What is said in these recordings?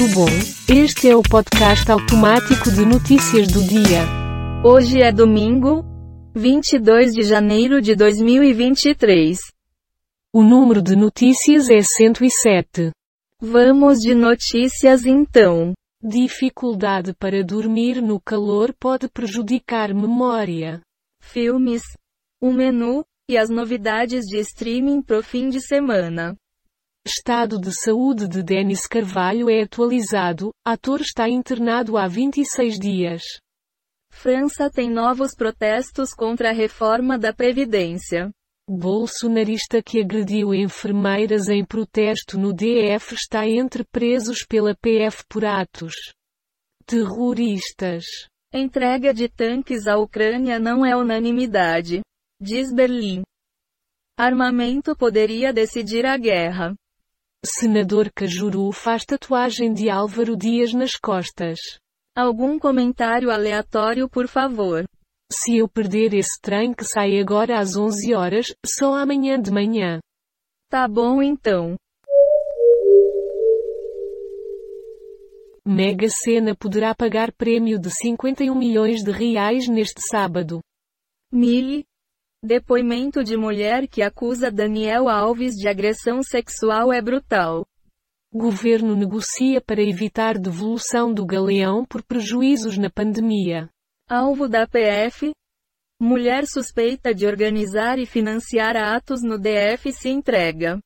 tudo bom? Este é o podcast automático de notícias do dia. Hoje é domingo, 22 de janeiro de 2023. O número de notícias é 107. Vamos de notícias então. Dificuldade para dormir no calor pode prejudicar memória. Filmes, o menu e as novidades de streaming pro fim de semana. Estado de saúde de Denis Carvalho é atualizado, ator está internado há 26 dias. França tem novos protestos contra a reforma da Previdência. Bolsonarista que agrediu enfermeiras em protesto no DF está entre presos pela PF por atos terroristas. Entrega de tanques à Ucrânia não é unanimidade. Diz Berlim. Armamento poderia decidir a guerra. Senador Cajuru faz tatuagem de Álvaro Dias nas costas. Algum comentário aleatório por favor. Se eu perder esse trem que sai agora às 11 horas, só amanhã de manhã. Tá bom então. Mega Sena poderá pagar prêmio de 51 milhões de reais neste sábado. Mili. Depoimento de mulher que acusa Daniel Alves de agressão sexual é brutal. Governo negocia para evitar devolução do galeão por prejuízos na pandemia. Alvo da PF. Mulher suspeita de organizar e financiar atos no DF se entrega.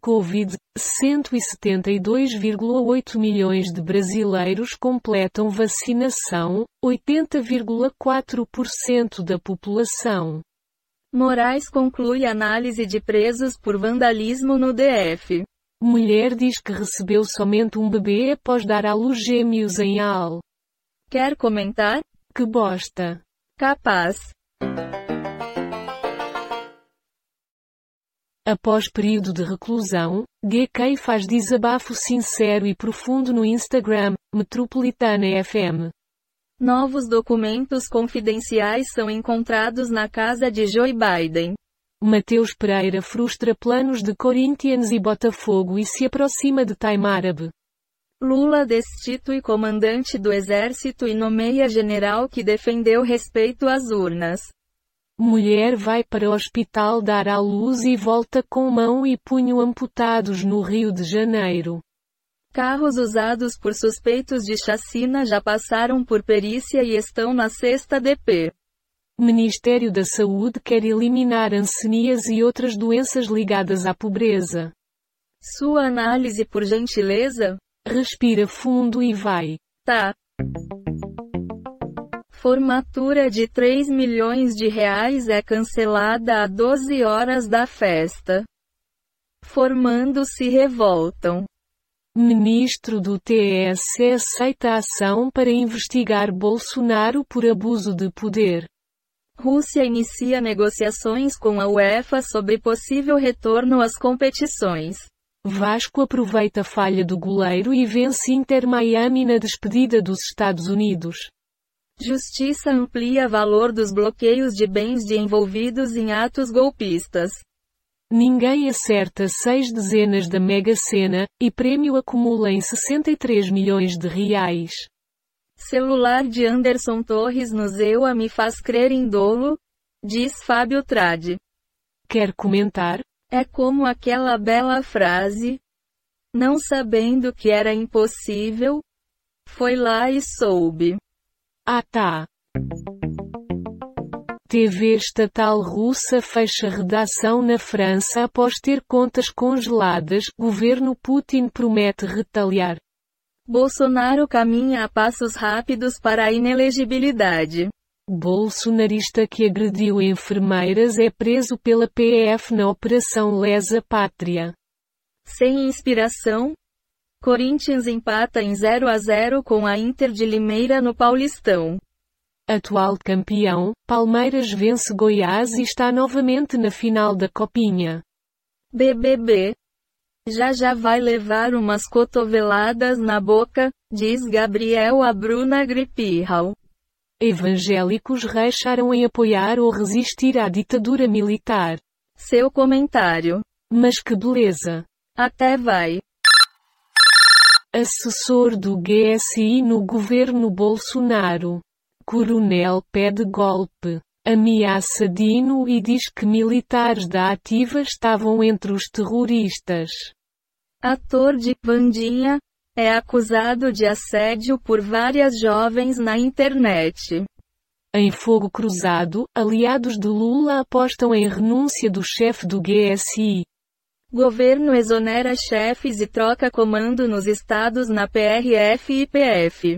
Covid, 172,8 milhões de brasileiros completam vacinação, 80,4% da população. Moraes conclui análise de presos por vandalismo no DF. Mulher diz que recebeu somente um bebê após dar à luz gêmeos em Al. Quer comentar? Que bosta. Capaz. Após período de reclusão, GK faz desabafo sincero e profundo no Instagram, Metropolitana FM. Novos documentos confidenciais são encontrados na casa de Joe Biden. Mateus Pereira frustra planos de Corinthians e Botafogo e se aproxima de Time Árabe. Lula destitui comandante do exército e nomeia general que defendeu respeito às urnas. Mulher vai para o hospital dar à luz e volta com mão e punho amputados no Rio de Janeiro. Carros usados por suspeitos de chacina já passaram por perícia e estão na sexta DP. Ministério da Saúde quer eliminar ancenias e outras doenças ligadas à pobreza. Sua análise por gentileza? Respira fundo e vai. Tá. Formatura de 3 milhões de reais é cancelada a 12 horas da festa. Formando-se revoltam. Ministro do TSE aceita ação para investigar Bolsonaro por abuso de poder. Rússia inicia negociações com a UEFA sobre possível retorno às competições. Vasco aproveita a falha do goleiro e vence Inter Miami na despedida dos Estados Unidos. Justiça amplia valor dos bloqueios de bens de envolvidos em atos golpistas. Ninguém acerta seis dezenas da Mega Sena, e prêmio acumula em 63 milhões de reais. Celular de Anderson Torres no Zewa me faz crer em dolo, diz Fábio Trade. Quer comentar? É como aquela bela frase. Não sabendo que era impossível, foi lá e soube. Ah tá. TV estatal russa fecha redação na França após ter contas congeladas. Governo Putin promete retaliar. Bolsonaro caminha a passos rápidos para a inelegibilidade. Bolsonarista que agrediu enfermeiras é preso pela PF na Operação Lesa Pátria. Sem inspiração, Corinthians empata em 0 a 0 com a Inter de Limeira no Paulistão. Atual campeão, Palmeiras vence Goiás e está novamente na final da Copinha. BBB. Já já vai levar umas cotoveladas na boca, diz Gabriel a Bruna Gripirral. Evangélicos recharam em apoiar ou resistir à ditadura militar. Seu comentário. Mas que beleza! Até vai. Assessor do GSI no governo Bolsonaro. Coronel pede golpe. Ameaça Dino e diz que militares da ativa estavam entre os terroristas. Ator de Vandinha é acusado de assédio por várias jovens na internet. Em fogo cruzado, aliados de Lula apostam em renúncia do chefe do GSI. Governo exonera chefes e troca comando nos estados na PRF e PF.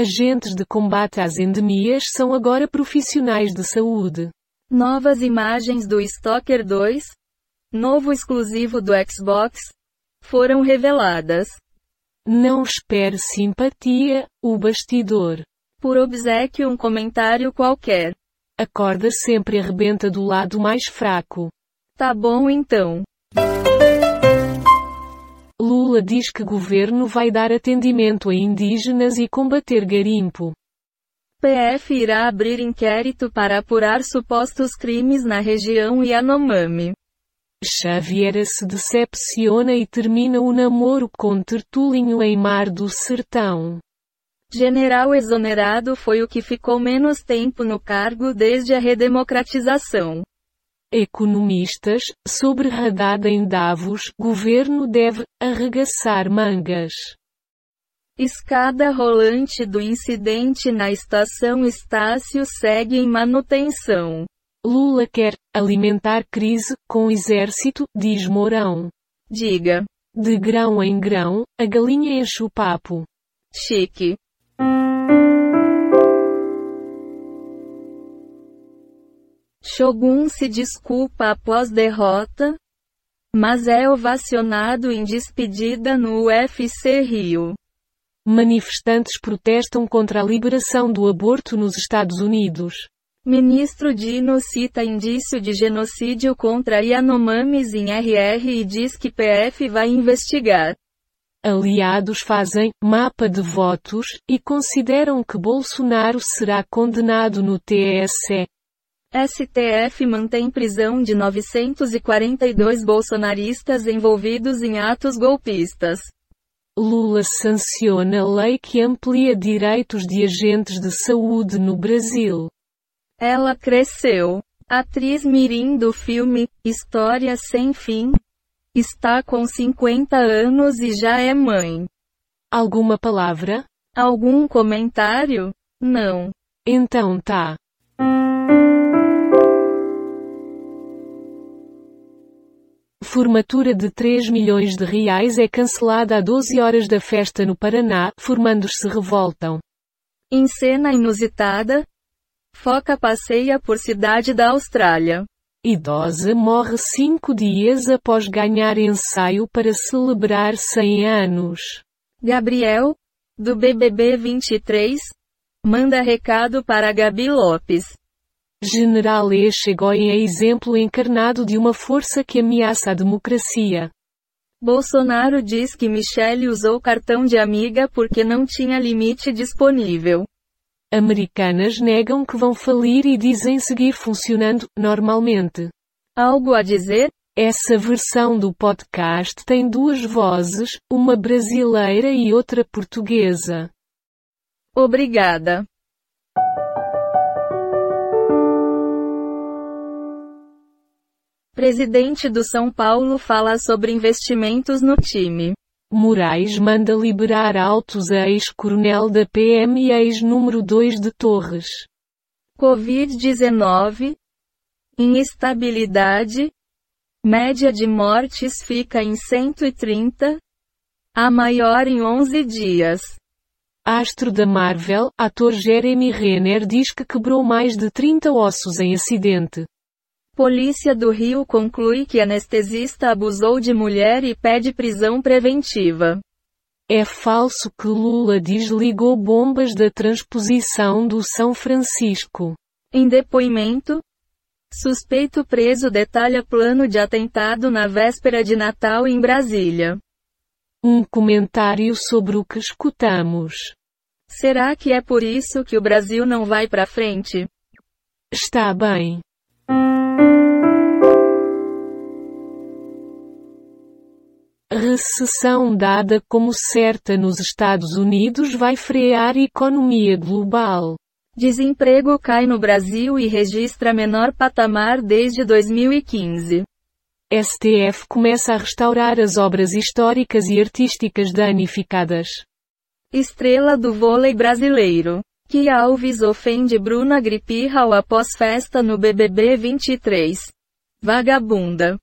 Agentes de combate às endemias são agora profissionais de saúde. Novas imagens do Stalker 2, novo exclusivo do Xbox, foram reveladas. Não espere simpatia, o bastidor. Por obsequio um comentário qualquer. A corda sempre arrebenta do lado mais fraco. Tá bom então. Lula diz que governo vai dar atendimento a indígenas e combater garimpo. PF irá abrir inquérito para apurar supostos crimes na região Yanomami. Xaviera se decepciona e termina o namoro com Tertulinho em Mar do Sertão. General exonerado foi o que ficou menos tempo no cargo desde a redemocratização. Economistas, sobre Haddad em Davos, governo deve arregaçar mangas. Escada rolante do incidente na estação Estácio segue em manutenção. Lula quer alimentar crise com exército, diz Mourão. Diga. De grão em grão, a galinha enche o papo. Chique. Shogun se desculpa após derrota, mas é ovacionado em despedida no UFC Rio. Manifestantes protestam contra a liberação do aborto nos Estados Unidos. Ministro Dino cita indício de genocídio contra Yanomamis em RR e diz que PF vai investigar. Aliados fazem mapa de votos e consideram que Bolsonaro será condenado no TSE. STF mantém prisão de 942 bolsonaristas envolvidos em atos golpistas. Lula sanciona lei que amplia direitos de agentes de saúde no Brasil. Ela cresceu. Atriz Mirim do filme História Sem Fim está com 50 anos e já é mãe. Alguma palavra? Algum comentário? Não. Então tá. Formatura de 3 milhões de reais é cancelada a 12 horas da festa no Paraná, formandos se revoltam. Em cena inusitada, Foca passeia por cidade da Austrália. Idosa morre cinco dias após ganhar ensaio para celebrar 100 anos. Gabriel, do BBB 23, manda recado para Gabi Lopes. General E chegou em exemplo encarnado de uma força que ameaça a democracia. Bolsonaro diz que Michele usou cartão de amiga porque não tinha limite disponível. Americanas negam que vão falir e dizem seguir funcionando normalmente. Algo a dizer? Essa versão do podcast tem duas vozes, uma brasileira e outra portuguesa. Obrigada. Presidente do São Paulo fala sobre investimentos no time. Moraes manda liberar autos a ex-coronel da PM e ex-número 2 de Torres. Covid-19. Instabilidade. Média de mortes fica em 130. A maior em 11 dias. Astro da Marvel, ator Jeremy Renner diz que quebrou mais de 30 ossos em acidente. Polícia do Rio conclui que anestesista abusou de mulher e pede prisão preventiva. É falso que Lula desligou bombas da transposição do São Francisco. Em depoimento, suspeito preso detalha plano de atentado na véspera de Natal em Brasília. Um comentário sobre o que escutamos. Será que é por isso que o Brasil não vai para frente? Está bem. Recessão dada como certa nos Estados Unidos vai frear a economia global. Desemprego cai no Brasil e registra menor patamar desde 2015. STF começa a restaurar as obras históricas e artísticas danificadas. Estrela do vôlei brasileiro. Que Alves ofende Bruna Gripirral após festa no BBB 23. Vagabunda.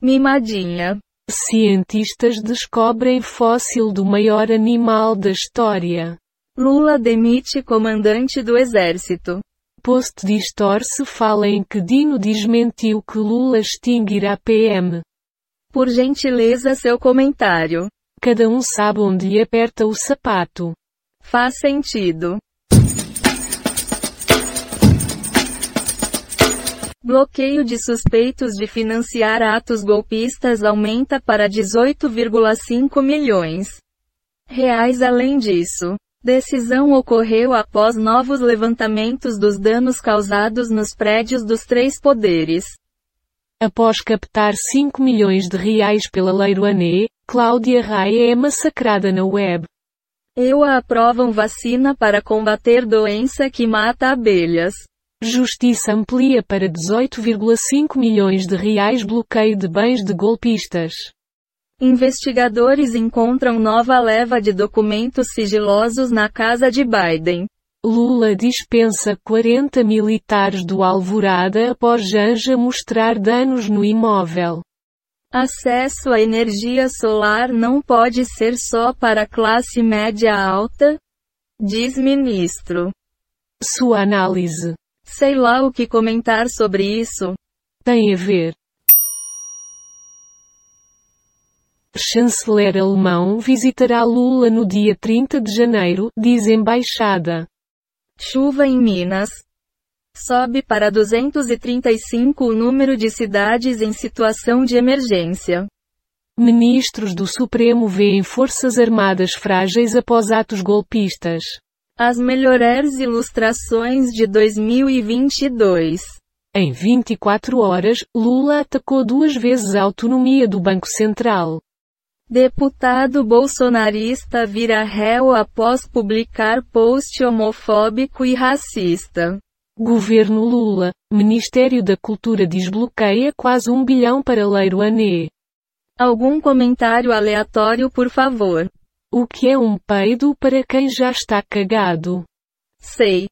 Mimadinha. Cientistas descobrem fóssil do maior animal da história. Lula demite comandante do exército. Post distorce fala em que Dino desmentiu que Lula extinguirá PM. Por gentileza seu comentário. Cada um sabe onde aperta o sapato. Faz sentido. Bloqueio de suspeitos de financiar atos golpistas aumenta para 18,5 milhões reais. Além disso, decisão ocorreu após novos levantamentos dos danos causados nos prédios dos três poderes. Após captar 5 milhões de reais pela Lei Rouanet, Cláudia Raia é massacrada na web. EUA aprovam vacina para combater doença que mata abelhas. Justiça amplia para 18,5 milhões de reais bloqueio de bens de golpistas. Investigadores encontram nova leva de documentos sigilosos na casa de Biden. Lula dispensa 40 militares do Alvorada após Janja mostrar danos no imóvel. Acesso à energia solar não pode ser só para a classe média alta? Diz ministro. Sua análise. Sei lá o que comentar sobre isso. Tem a ver. Chanceler alemão visitará Lula no dia 30 de janeiro, diz embaixada. Chuva em Minas. Sobe para 235 o número de cidades em situação de emergência. Ministros do Supremo veem Forças Armadas frágeis após atos golpistas. As melhores ilustrações de 2022. Em 24 horas, Lula atacou duas vezes a autonomia do Banco Central. Deputado bolsonarista vira réu após publicar post homofóbico e racista. Governo Lula, Ministério da Cultura desbloqueia quase um bilhão para Leiro Anê. Algum comentário aleatório por favor. O que é um peido para quem já está cagado? Sei.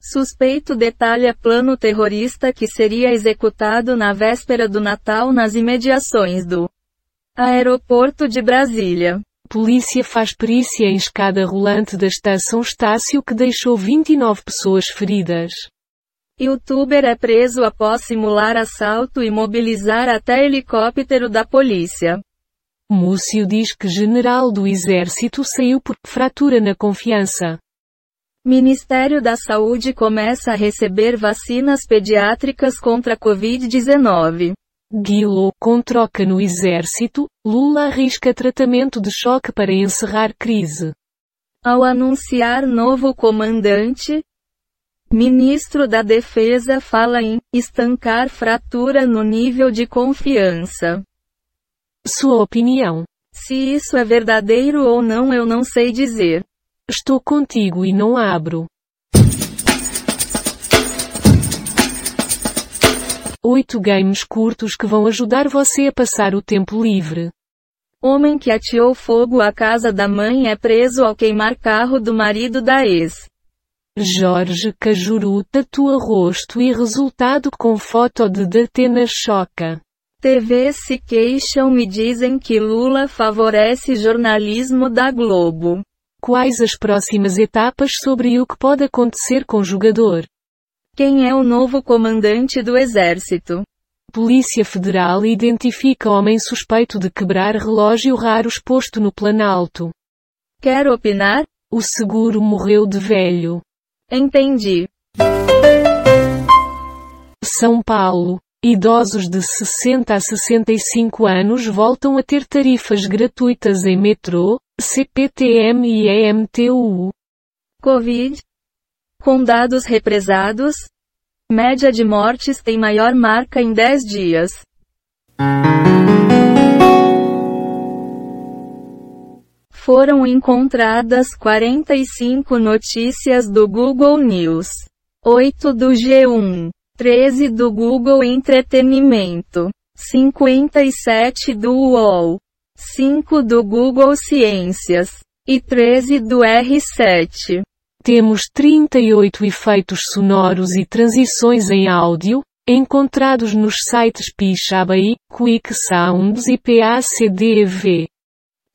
Suspeito detalha plano terrorista que seria executado na véspera do Natal nas imediações do Aeroporto de Brasília. Polícia faz perícia em escada rolante da estação Estácio que deixou 29 pessoas feridas. Youtuber é preso após simular assalto e mobilizar até helicóptero da polícia. Múcio diz que general do exército saiu por fratura na confiança. Ministério da Saúde começa a receber vacinas pediátricas contra a Covid-19. Guilo, com troca no exército, Lula arrisca tratamento de choque para encerrar crise. Ao anunciar novo comandante, ministro da Defesa fala em estancar fratura no nível de confiança. Sua opinião. Se isso é verdadeiro ou não eu não sei dizer. Estou contigo e não abro. Oito games curtos que vão ajudar você a passar o tempo livre. Homem que ateou fogo à casa da mãe é preso ao queimar carro do marido da ex. Jorge Cajuru tatua rosto e resultado com foto de Datena choca. TVs se queixam e dizem que Lula favorece jornalismo da Globo. Quais as próximas etapas sobre o que pode acontecer com o jogador? Quem é o novo comandante do exército? Polícia Federal identifica homem suspeito de quebrar relógio raro exposto no Planalto. Quer opinar? O seguro morreu de velho. Entendi. São Paulo. Idosos de 60 a 65 anos voltam a ter tarifas gratuitas em metrô, CPTM e EMTU. Covid. Com dados represados, média de mortes tem maior marca em 10 dias. Foram encontradas 45 notícias do Google News, 8 do G1, 13 do Google Entretenimento, 57 do UOL, 5 do Google Ciências e 13 do R7. Temos 38 efeitos sonoros e transições em áudio, encontrados nos sites Pixabay, Quick Sounds e PACDV.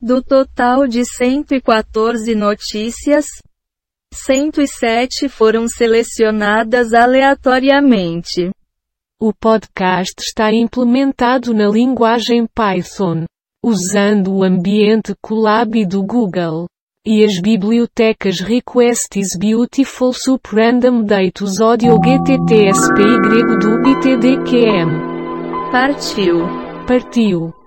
Do total de 114 notícias, 107 foram selecionadas aleatoriamente. O podcast está implementado na linguagem Python, usando o ambiente Colab do Google. E as bibliotecas Request is Beautiful Sup Random Datus Audio GTTSPY do ITDQM. Partiu. Partiu.